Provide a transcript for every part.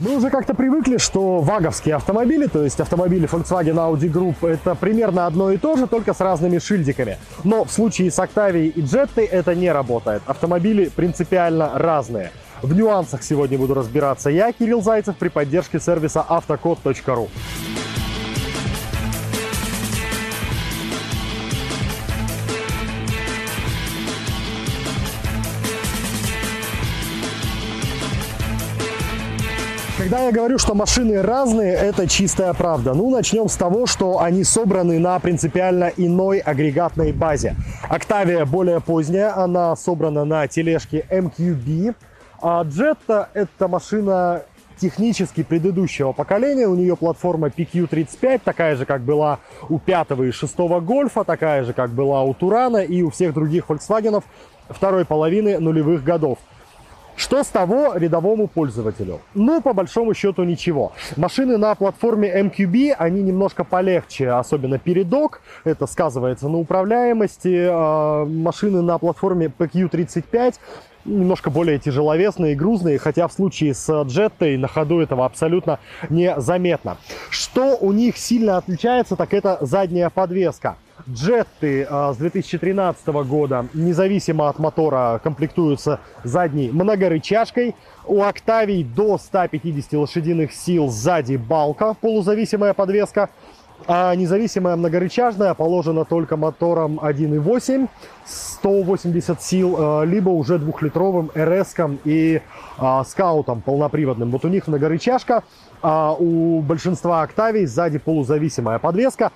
Мы уже как-то привыкли, что ваговские автомобили, то есть автомобили Volkswagen Audi Group, это примерно одно и то же, только с разными шильдиками. Но в случае с Octavia и Jetta это не работает. Автомобили принципиально разные. В нюансах сегодня буду разбираться я, Кирилл Зайцев, при поддержке сервиса автокод.ру. Когда я говорю, что машины разные, это чистая правда. Ну, начнем с того, что они собраны на принципиально иной агрегатной базе. Octavia более поздняя, она собрана на тележке MQB, а Jetta это машина технически предыдущего поколения. У нее платформа PQ35, такая же, как была у пятого и шестого Гольфа, такая же, как была у Турана и у всех других Volkswagen второй половины нулевых годов. Что с того рядовому пользователю? Ну, по большому счету, ничего. Машины на платформе MQB, они немножко полегче, особенно передок. Это сказывается на управляемости. А, машины на платформе PQ35 немножко более тяжеловесные и грузные, хотя в случае с джеттой на ходу этого абсолютно незаметно. Что у них сильно отличается, так это задняя подвеска. Джетты э, с 2013 года, независимо от мотора, комплектуются задней многорычажкой. У Октавий до 150 лошадиных сил сзади балка, полузависимая подвеска. А независимая многорычажная положена только мотором 1.8, 180 сил, э, либо уже двухлитровым РС и а, скаутом полноприводным. Вот у них многорычажка, а у большинства Октавий сзади полузависимая подвеска,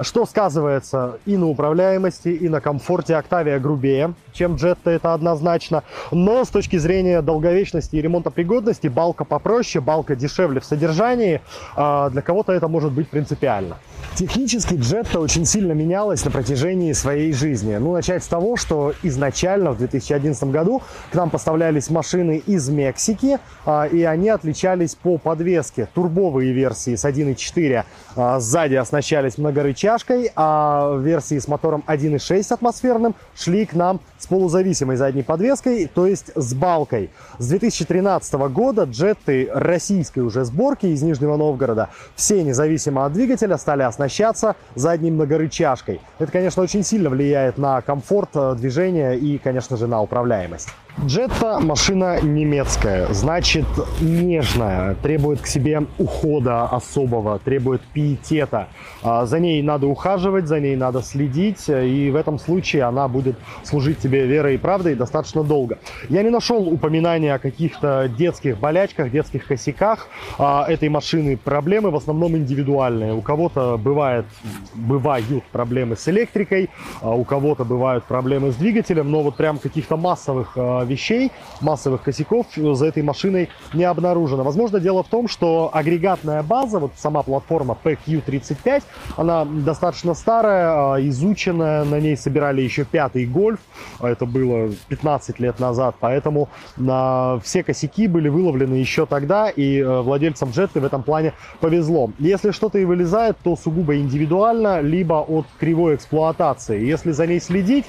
что сказывается и на управляемости, и на комфорте. Октавия грубее, чем Jetta, это однозначно. Но с точки зрения долговечности и ремонтопригодности, балка попроще, балка дешевле в содержании. А, для кого-то это может быть принципиально. Технически Jetta очень сильно менялась на протяжении своей жизни. Ну, начать с того, что изначально в 2011 году к нам поставлялись машины из Мексики, а, и они отличались по подвеске турбовые версии с 1.4 а, сзади оснащались многорычажкой, а версии с мотором 1.6 атмосферным шли к нам с полузависимой задней подвеской, то есть с балкой. С 2013 года джетты российской уже сборки из Нижнего Новгорода все независимо от двигателя стали оснащаться задней многорычажкой. Это, конечно, очень сильно влияет на комфорт э, движения и, конечно же, на управляемость. Джетта машина немецкая, значит нежная, требует к себе ухода особого, требует пиетета. А, за ней надо ухаживать, за ней надо следить, и в этом случае она будет служить тебе верой и правдой достаточно долго. Я не нашел упоминания о каких-то детских болячках, детских косяках а, этой машины. Проблемы в основном индивидуальные. У кого-то бывает, бывают проблемы с электрикой, а у кого-то бывают проблемы с двигателем, но вот прям каких-то массовых вещей, массовых косяков за этой машиной не обнаружено. Возможно, дело в том, что агрегатная база, вот сама платформа PQ35, она достаточно старая, а, изученная, на ней собирали еще пятый гольф, а это было 15 лет назад, поэтому на все косяки были выловлены еще тогда, и э, владельцам джетты в этом плане повезло. Если что-то и вылезает, то сугубо индивидуально, либо от кривой эксплуатации. Если за ней следить,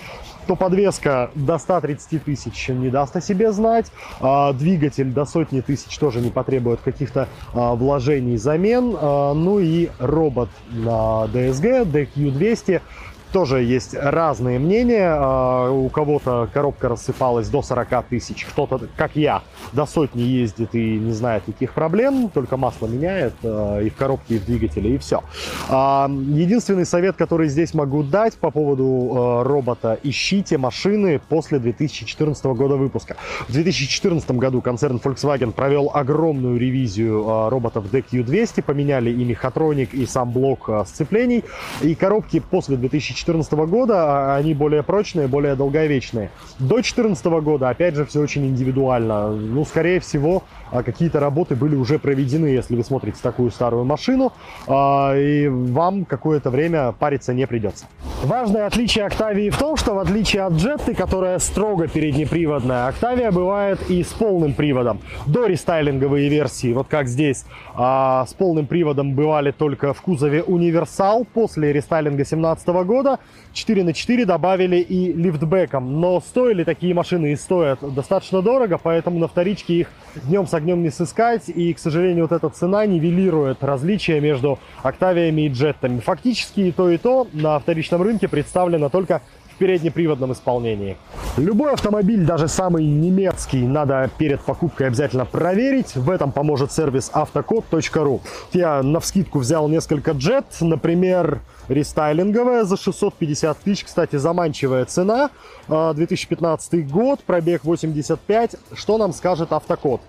то подвеска до 130 тысяч не даст о себе знать, а двигатель до сотни тысяч тоже не потребует каких-то а, вложений, замен, а, ну и робот на DSG, DQ200 тоже есть разные мнения. А, у кого-то коробка рассыпалась до 40 тысяч, кто-то, как я, до сотни ездит и не знает никаких проблем, только масло меняет а, и в коробке, и в двигателе, и все. А, единственный совет, который здесь могу дать по поводу робота, ищите машины после 2014 года выпуска. В 2014 году концерн Volkswagen провел огромную ревизию роботов DQ200, поменяли и мехатроник, и сам блок сцеплений, и коробки после 2014 2014 года а они более прочные, более долговечные. До 2014 года, опять же, все очень индивидуально. Ну, скорее всего, а, какие-то работы были уже проведены, если вы смотрите такую старую машину, а, и вам какое-то время париться не придется. Важное отличие Октавии в том, что в отличие от Джетты, которая строго переднеприводная, Октавия бывает и с полным приводом. До рестайлинговые версии, вот как здесь, с полным приводом бывали только в кузове Универсал. После рестайлинга 2017 года года 4 на 4 добавили и лифтбеком. Но стоили такие машины и стоят достаточно дорого, поэтому на вторичке их днем с огнем не сыскать, и, к сожалению, вот эта цена нивелирует различия между Октавиями и Джеттами. Фактически и то, и то на вторичном рынке представлено только переднеприводном исполнении. Любой автомобиль, даже самый немецкий, надо перед покупкой обязательно проверить. В этом поможет сервис автокод.ру. Я на вскидку взял несколько джет, например, рестайлинговая за 650 тысяч. Кстати, заманчивая цена. 2015 а, год, пробег 85. Что нам скажет автокод?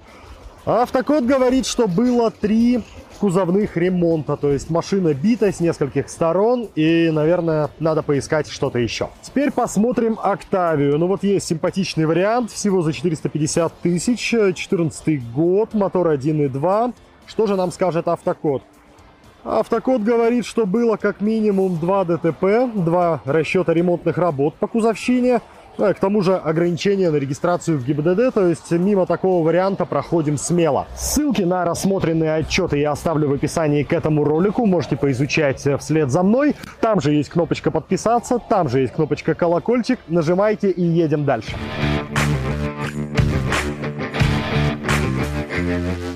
Автокод говорит, что было три кузовных ремонта. То есть машина бита с нескольких сторон. И, наверное, надо поискать что-то еще. Теперь посмотрим Октавию. Ну вот есть симпатичный вариант. Всего за 450 тысяч. 14 год. Мотор 1.2. Что же нам скажет автокод? Автокод говорит, что было как минимум 2 ДТП, 2 расчета ремонтных работ по кузовщине, к тому же ограничения на регистрацию в ГИБДД, то есть мимо такого варианта проходим смело. Ссылки на рассмотренные отчеты я оставлю в описании к этому ролику, можете поизучать вслед за мной. Там же есть кнопочка подписаться, там же есть кнопочка колокольчик, нажимайте и едем дальше. С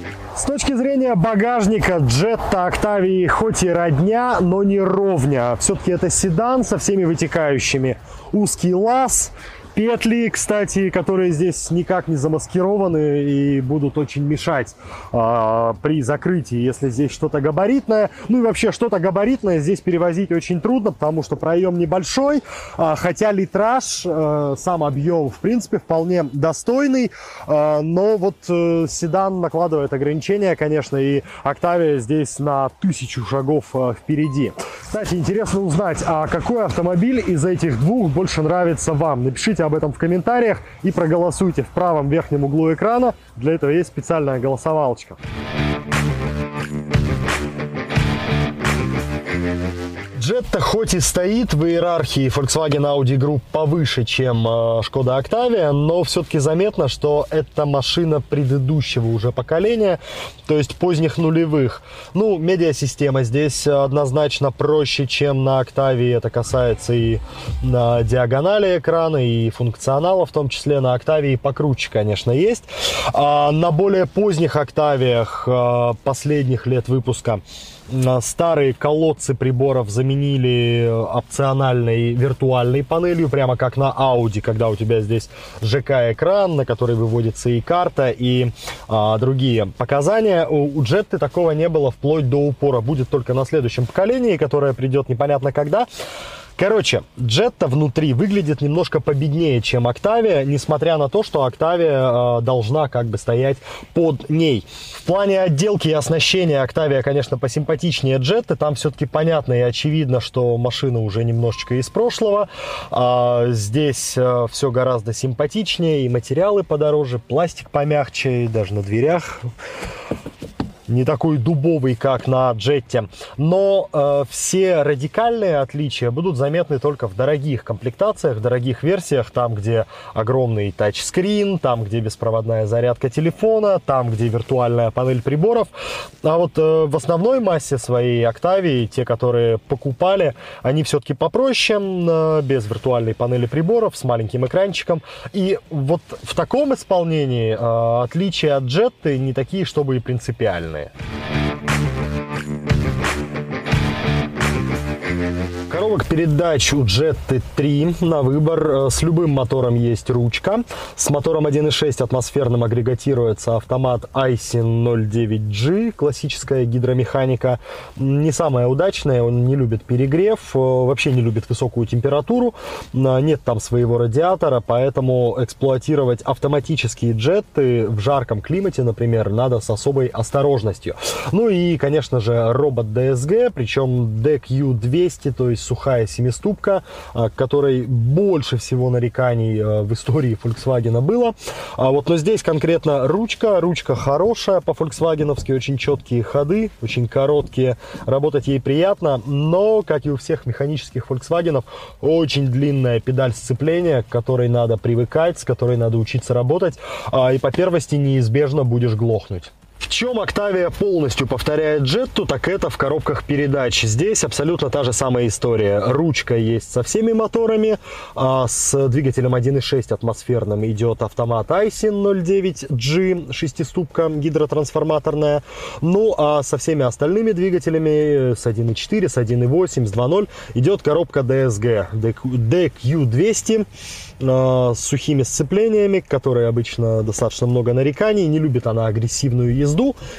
точки зрения багажника Jetta Octavia хоть и родня, но не ровня. Все-таки это седан со всеми вытекающими. Узкий лаз, Петли, кстати, которые здесь никак не замаскированы и будут очень мешать э, при закрытии, если здесь что-то габаритное. Ну и вообще что-то габаритное здесь перевозить очень трудно, потому что проем небольшой, э, хотя литраж, э, сам объем, в принципе, вполне достойный, э, но вот э, седан накладывает ограничения, конечно, и Октавия здесь на тысячу шагов э, впереди. Кстати, интересно узнать, а какой автомобиль из этих двух больше нравится вам? Напишите об этом в комментариях и проголосуйте в правом верхнем углу экрана. Для этого есть специальная голосовалочка. Jetta хоть и стоит в иерархии Volkswagen Audi Group повыше, чем Skoda э, Octavia, но все-таки заметно, что это машина предыдущего уже поколения, то есть поздних нулевых. Ну, медиасистема здесь однозначно проще, чем на Octavia. Это касается и на диагонали экрана, и функционала, в том числе на Octavia покруче, конечно, есть. А на более поздних Octaviях э, последних лет выпуска старые колодцы приборов заменили опциональной виртуальной панелью, прямо как на Audi, когда у тебя здесь ЖК-экран, на который выводится и карта, и а, другие показания. У, у Jetta такого не было вплоть до упора. Будет только на следующем поколении, которое придет непонятно когда. Короче, Jetta внутри выглядит немножко победнее, чем Octavia, несмотря на то, что Octavia э, должна как бы стоять под ней. В плане отделки и оснащения Octavia, конечно, посимпатичнее Jetta. Там все-таки понятно и очевидно, что машина уже немножечко из прошлого. А здесь э, все гораздо симпатичнее, и материалы подороже, пластик помягче, и даже на дверях не такой дубовый, как на джетте. Но э, все радикальные отличия будут заметны только в дорогих комплектациях, в дорогих версиях, там, где огромный тачскрин, там, где беспроводная зарядка телефона, там, где виртуальная панель приборов. А вот э, в основной массе своей Октавии, те, которые покупали, они все-таки попроще, э, без виртуальной панели приборов, с маленьким экранчиком. И вот в таком исполнении э, отличия от джетты не такие, чтобы и принципиальные there. Коробок передач у Jetta 3 на выбор. Э, с любым мотором есть ручка. С мотором 1.6 атмосферным агрегатируется автомат Aisin 09G. Классическая гидромеханика. Не самая удачная, он не любит перегрев, э, вообще не любит высокую температуру. Нет там своего радиатора, поэтому эксплуатировать автоматические джеты в жарком климате, например, надо с особой осторожностью. Ну и, конечно же, робот DSG, причем DQ200, то есть сухая семиступка, а, которой больше всего нареканий а, в истории Volkswagen было. А вот, но здесь конкретно ручка, ручка хорошая по фольксвагеновски, очень четкие ходы, очень короткие, работать ей приятно, но, как и у всех механических Volkswagen, очень длинная педаль сцепления, к которой надо привыкать, с которой надо учиться работать, и по первости неизбежно будешь глохнуть. В чем Octavia полностью повторяет Jetta, так это в коробках передач. Здесь абсолютно та же самая история. Ручка есть со всеми моторами. А с двигателем 1.6 атмосферным идет автомат Aisin 09G, шестиступка гидротрансформаторная. Ну а со всеми остальными двигателями с 1.4, с 1.8, с 2.0 идет коробка DSG, DQ200 с сухими сцеплениями, которые обычно достаточно много нареканий. Не любит она агрессивную езду,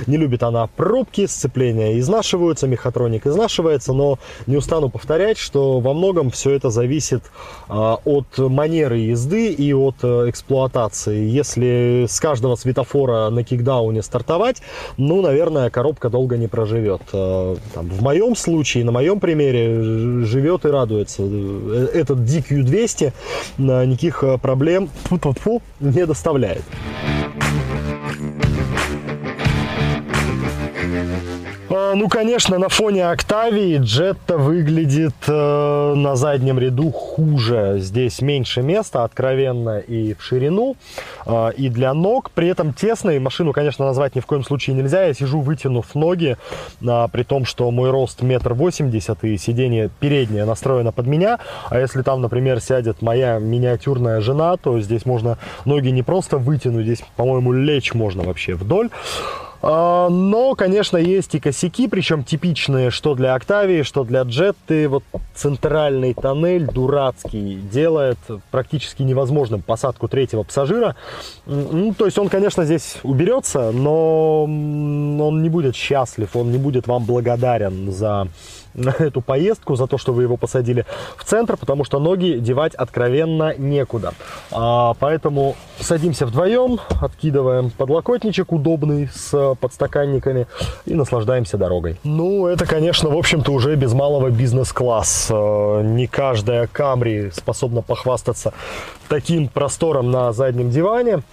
не любит она пробки, сцепления изнашиваются, мехатроник изнашивается, но не устану повторять, что во многом все это зависит а, от манеры езды и от а, эксплуатации. Если с каждого светофора на кикдауне стартовать, ну, наверное, коробка долго не проживет. А, там, в моем случае, на моем примере, живет и радуется. Э, этот DQ200 никаких э, проблем не доставляет. Ну, конечно, на фоне Октавии Джетта выглядит э, на заднем ряду хуже. Здесь меньше места, откровенно, и в ширину, э, и для ног. При этом тесно, и машину, конечно, назвать ни в коем случае нельзя. Я сижу, вытянув ноги, э, при том, что мой рост метр восемьдесят, и сиденье переднее настроено под меня. А если там, например, сядет моя миниатюрная жена, то здесь можно ноги не просто вытянуть, здесь, по-моему, лечь можно вообще вдоль. А, но, конечно, есть и косяки, причем типичные, что для Октавии, что для Джетты. Вот центральный тоннель дурацкий делает практически невозможным посадку третьего пассажира. Ну, то есть он, конечно, здесь уберется, но он не будет счастлив, он не будет вам благодарен за эту поездку, за то, что вы его посадили в центр, потому что ноги девать откровенно некуда. А, поэтому садимся вдвоем, откидываем подлокотничек удобный с подстаканниками и наслаждаемся дорогой. Ну, это, конечно, в общем-то уже без малого бизнес-класс. А, не каждая Камри способна похвастаться таким простором на заднем диване.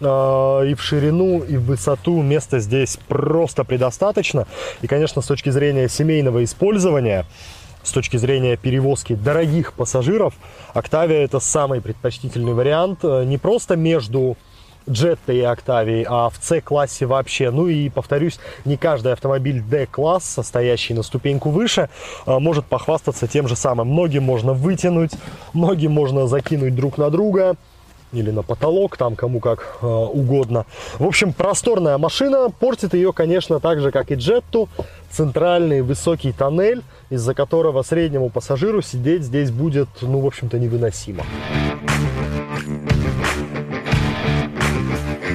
А, и в ширину, и в высоту места здесь просто предостаточно. И, конечно, с точки зрения семейного использования, с точки зрения перевозки дорогих пассажиров, Octavia это самый предпочтительный вариант э, не просто между Джеттой и Октавией, а в C-классе вообще. Ну и, повторюсь, не каждый автомобиль D-класс, состоящий на ступеньку выше, э, может похвастаться тем же самым. Ноги можно вытянуть, ноги можно закинуть друг на друга, или на потолок, там кому как э, угодно. В общем, просторная машина, портит ее, конечно, так же, как и Джетту, центральный высокий тоннель, из-за которого среднему пассажиру сидеть здесь будет, ну, в общем-то, невыносимо.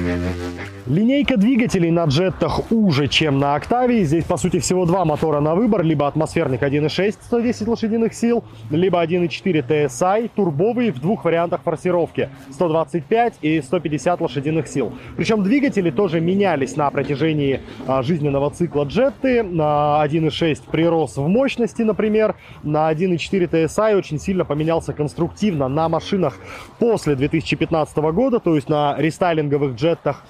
Mm-hmm. Линейка двигателей на джеттах уже, чем на Октавии. Здесь, по сути, всего два мотора на выбор. Либо атмосферник 1.6 110 лошадиных сил, либо 1.4 TSI, турбовый в двух вариантах форсировки. 125 и 150 лошадиных сил. Причем двигатели тоже менялись на протяжении а, жизненного цикла джетты. На 1.6 прирос в мощности, например. На 1.4 TSI очень сильно поменялся конструктивно на машинах после 2015 года, то есть на рестайлинговых джеттах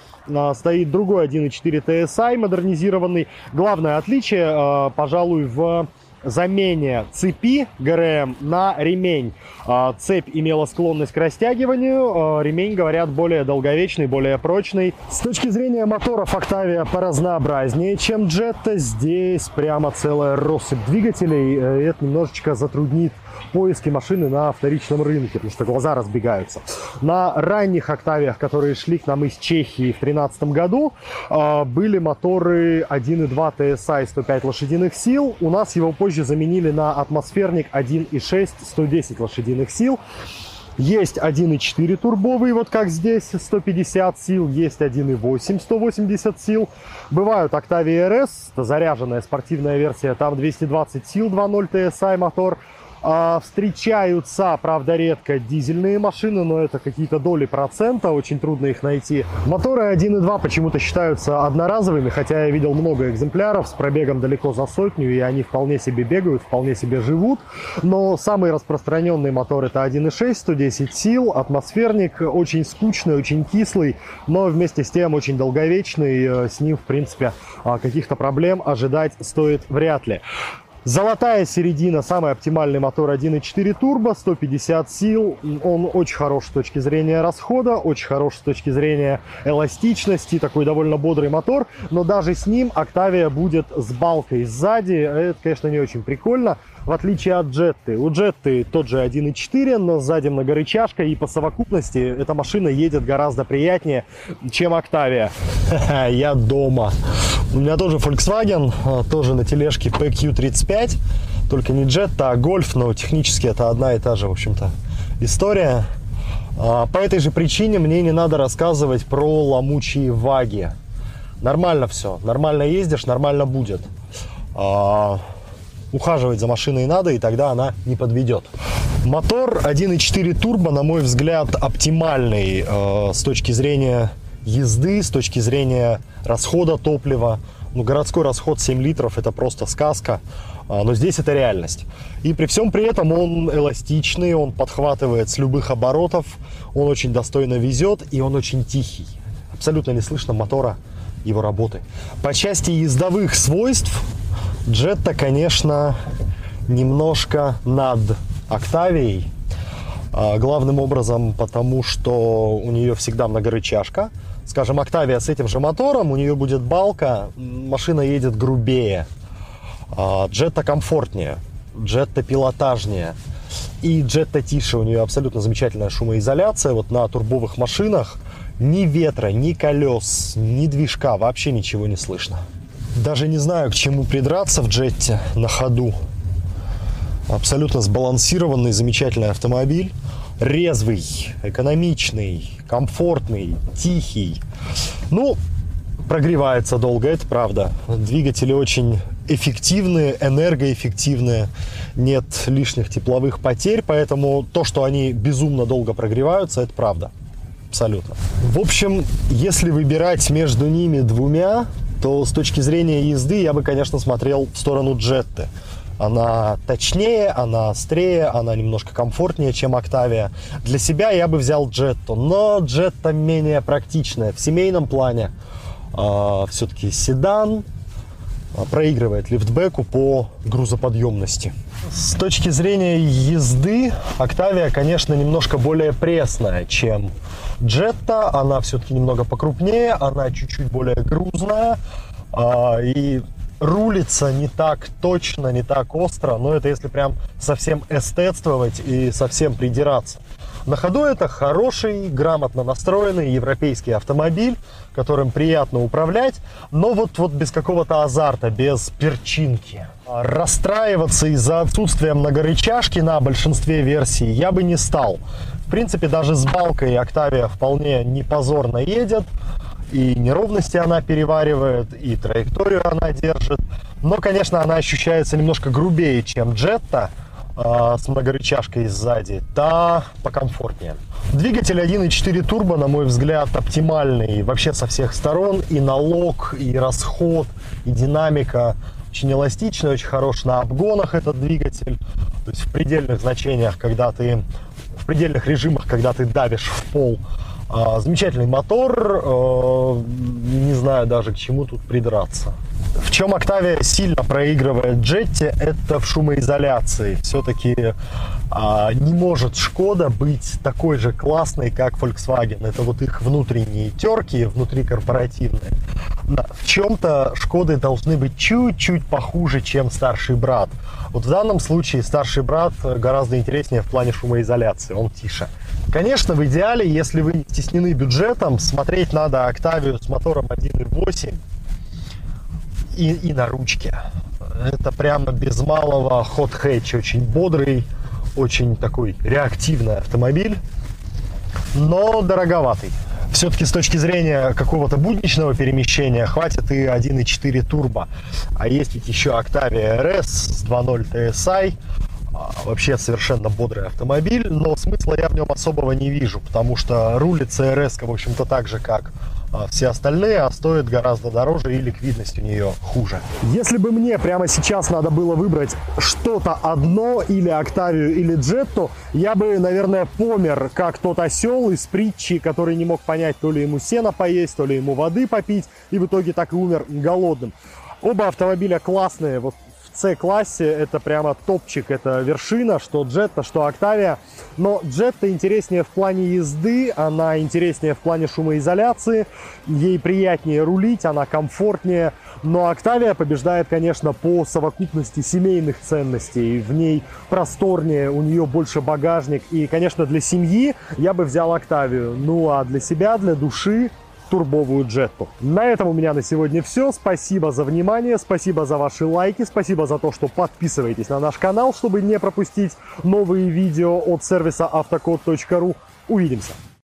стоит другой 1.4 TSI модернизированный. Главное отличие, а, пожалуй, в замене цепи ГРМ на ремень. А, цепь имела склонность к растягиванию, ремень, говорят, более долговечный, более прочный. С точки зрения моторов Octavia поразнообразнее, чем Jetta. Здесь прямо целая россыпь двигателей. Э, это немножечко затруднит поиски машины на вторичном рынке, потому что глаза разбегаются. На ранних Октавиях, которые шли к нам из Чехии в 2013 году, а, были моторы 1.2 TSI 105 лошадиных сил. У нас его позже заменили на атмосферник 1.6 110 лошадиных сил. Есть 1.4 турбовый, вот как здесь, 150 сил. Есть 1.8, 180 сил. Бывают Octavia RS, это заряженная спортивная версия, там 220 сил, 2.0 TSI мотор. А, встречаются, правда, редко дизельные машины, но это какие-то доли процента, очень трудно их найти. Моторы 1.2 почему-то считаются одноразовыми, хотя я видел много экземпляров с пробегом далеко за сотню, и они вполне себе бегают, вполне себе живут. Но самый распространенный мотор это 1.6, 110 сил, атмосферник, очень скучный, очень кислый, но вместе с тем очень долговечный. С ним, в принципе, а, каких-то проблем ожидать стоит вряд ли. Золотая середина, самый оптимальный мотор 1.4 турбо, 150 сил. Он очень хорош с точки зрения расхода, очень хорош с точки зрения эластичности, такой довольно бодрый мотор. Но даже с ним Octavia будет с балкой сзади. Это, конечно, не очень прикольно в отличие от Джетты. У Джетты тот же 1.4, но сзади многорычажка, и по совокупности эта машина едет гораздо приятнее, чем Octavia. Я дома. У меня тоже Volkswagen, а, тоже на тележке PQ35, только не Jetta, а Golf, но технически это одна и та же, в общем-то, история. А, по этой же причине мне не надо рассказывать про ломучие ваги. Нормально все, нормально ездишь, нормально будет. Ухаживать за машиной надо, и тогда она не подведет. Мотор 1.4 турбо, на мой взгляд, оптимальный э, с точки зрения езды, с точки зрения расхода топлива. Ну, городской расход 7 литров – это просто сказка, а, но здесь это реальность. И при всем при этом он эластичный, он подхватывает с любых оборотов, он очень достойно везет и он очень тихий. Абсолютно не слышно мотора его работы. По части ездовых свойств Джетта, конечно, немножко над Октавией. А, главным образом, потому что у нее всегда многорычажка. Скажем, Октавия с этим же мотором, у нее будет балка, машина едет грубее. А, Джетта комфортнее, Джетта пилотажнее. И Джетта тише, у нее абсолютно замечательная шумоизоляция. Вот на турбовых машинах ни ветра, ни колес, ни движка, вообще ничего не слышно. Даже не знаю, к чему придраться в джетте на ходу. Абсолютно сбалансированный, замечательный автомобиль. Резвый, экономичный, комфортный, тихий. Ну, прогревается долго, это правда. Двигатели очень эффективные, энергоэффективные. Нет лишних тепловых потерь, поэтому то, что они безумно долго прогреваются, это правда. Абсолютно. В общем, если выбирать между ними двумя, то с точки зрения езды я бы, конечно, смотрел в сторону Джетты. Она точнее, она острее, она немножко комфортнее, чем Октавия. Для себя я бы взял Джетту, но Джетта менее практичная. В семейном плане э, все-таки седан проигрывает лифтбеку по грузоподъемности. С точки зрения езды, Октавия, конечно, немножко более пресная, чем Джетта, она все-таки немного покрупнее, она чуть-чуть более грузная, а, и рулится не так точно, не так остро, но это если прям совсем эстетствовать и совсем придираться. На ходу это хороший, грамотно настроенный европейский автомобиль, которым приятно управлять, но вот, вот без какого-то азарта, без перчинки. Расстраиваться из-за отсутствия многорычажки на большинстве версий я бы не стал. В принципе, даже с балкой Octavia вполне не позорно едет. И неровности она переваривает, и траекторию она держит. Но, конечно, она ощущается немножко грубее, чем Jetta э, с многорычажкой сзади. Та покомфортнее. Двигатель 1.4 турбо, на мой взгляд, оптимальный вообще со всех сторон. И налог, и расход, и динамика очень эластичный, очень хорош на обгонах этот двигатель. То есть в предельных значениях, когда ты в предельных режимах, когда ты давишь в пол. А, замечательный мотор, а, не знаю даже к чему тут придраться. В чем Octavia сильно проигрывает Jetty, это в шумоизоляции. Все-таки а, не может Шкода быть такой же классной, как Volkswagen. Это вот их внутренние терки, внутрикорпоративные. В чем-то Шкоды должны быть чуть-чуть похуже, чем старший брат. Вот в данном случае старший брат гораздо интереснее в плане шумоизоляции, он тише. Конечно, в идеале, если вы не стеснены бюджетом, смотреть надо Октавию с мотором 1.8 и, и на ручке. Это прямо без малого ход хэтч, очень бодрый, очень такой реактивный автомобиль, но дороговатый. Все-таки с точки зрения какого-то будничного перемещения хватит и 1.4 турбо. А есть ведь еще Octavia RS с 2.0 TSI, а, вообще совершенно бодрый автомобиль, но смысла я в нем особого не вижу, потому что рулит CRS, в общем-то, так же, как все остальные, а стоит гораздо дороже и ликвидность у нее хуже. Если бы мне прямо сейчас надо было выбрать что-то одно, или Октавию, или Джетту, я бы, наверное, помер, как тот осел из притчи, который не мог понять, то ли ему сена поесть, то ли ему воды попить, и в итоге так и умер голодным. Оба автомобиля классные, вот C-классе это прямо топчик, это вершина, что Jetta, что Octavia. Но Jetta интереснее в плане езды, она интереснее в плане шумоизоляции, ей приятнее рулить, она комфортнее. Но Octavia побеждает, конечно, по совокупности семейных ценностей. В ней просторнее, у нее больше багажник. И, конечно, для семьи я бы взял Octavia. Ну а для себя, для души турбовую джетту. На этом у меня на сегодня все. Спасибо за внимание, спасибо за ваши лайки, спасибо за то, что подписываетесь на наш канал, чтобы не пропустить новые видео от сервиса автокод.ру. Увидимся!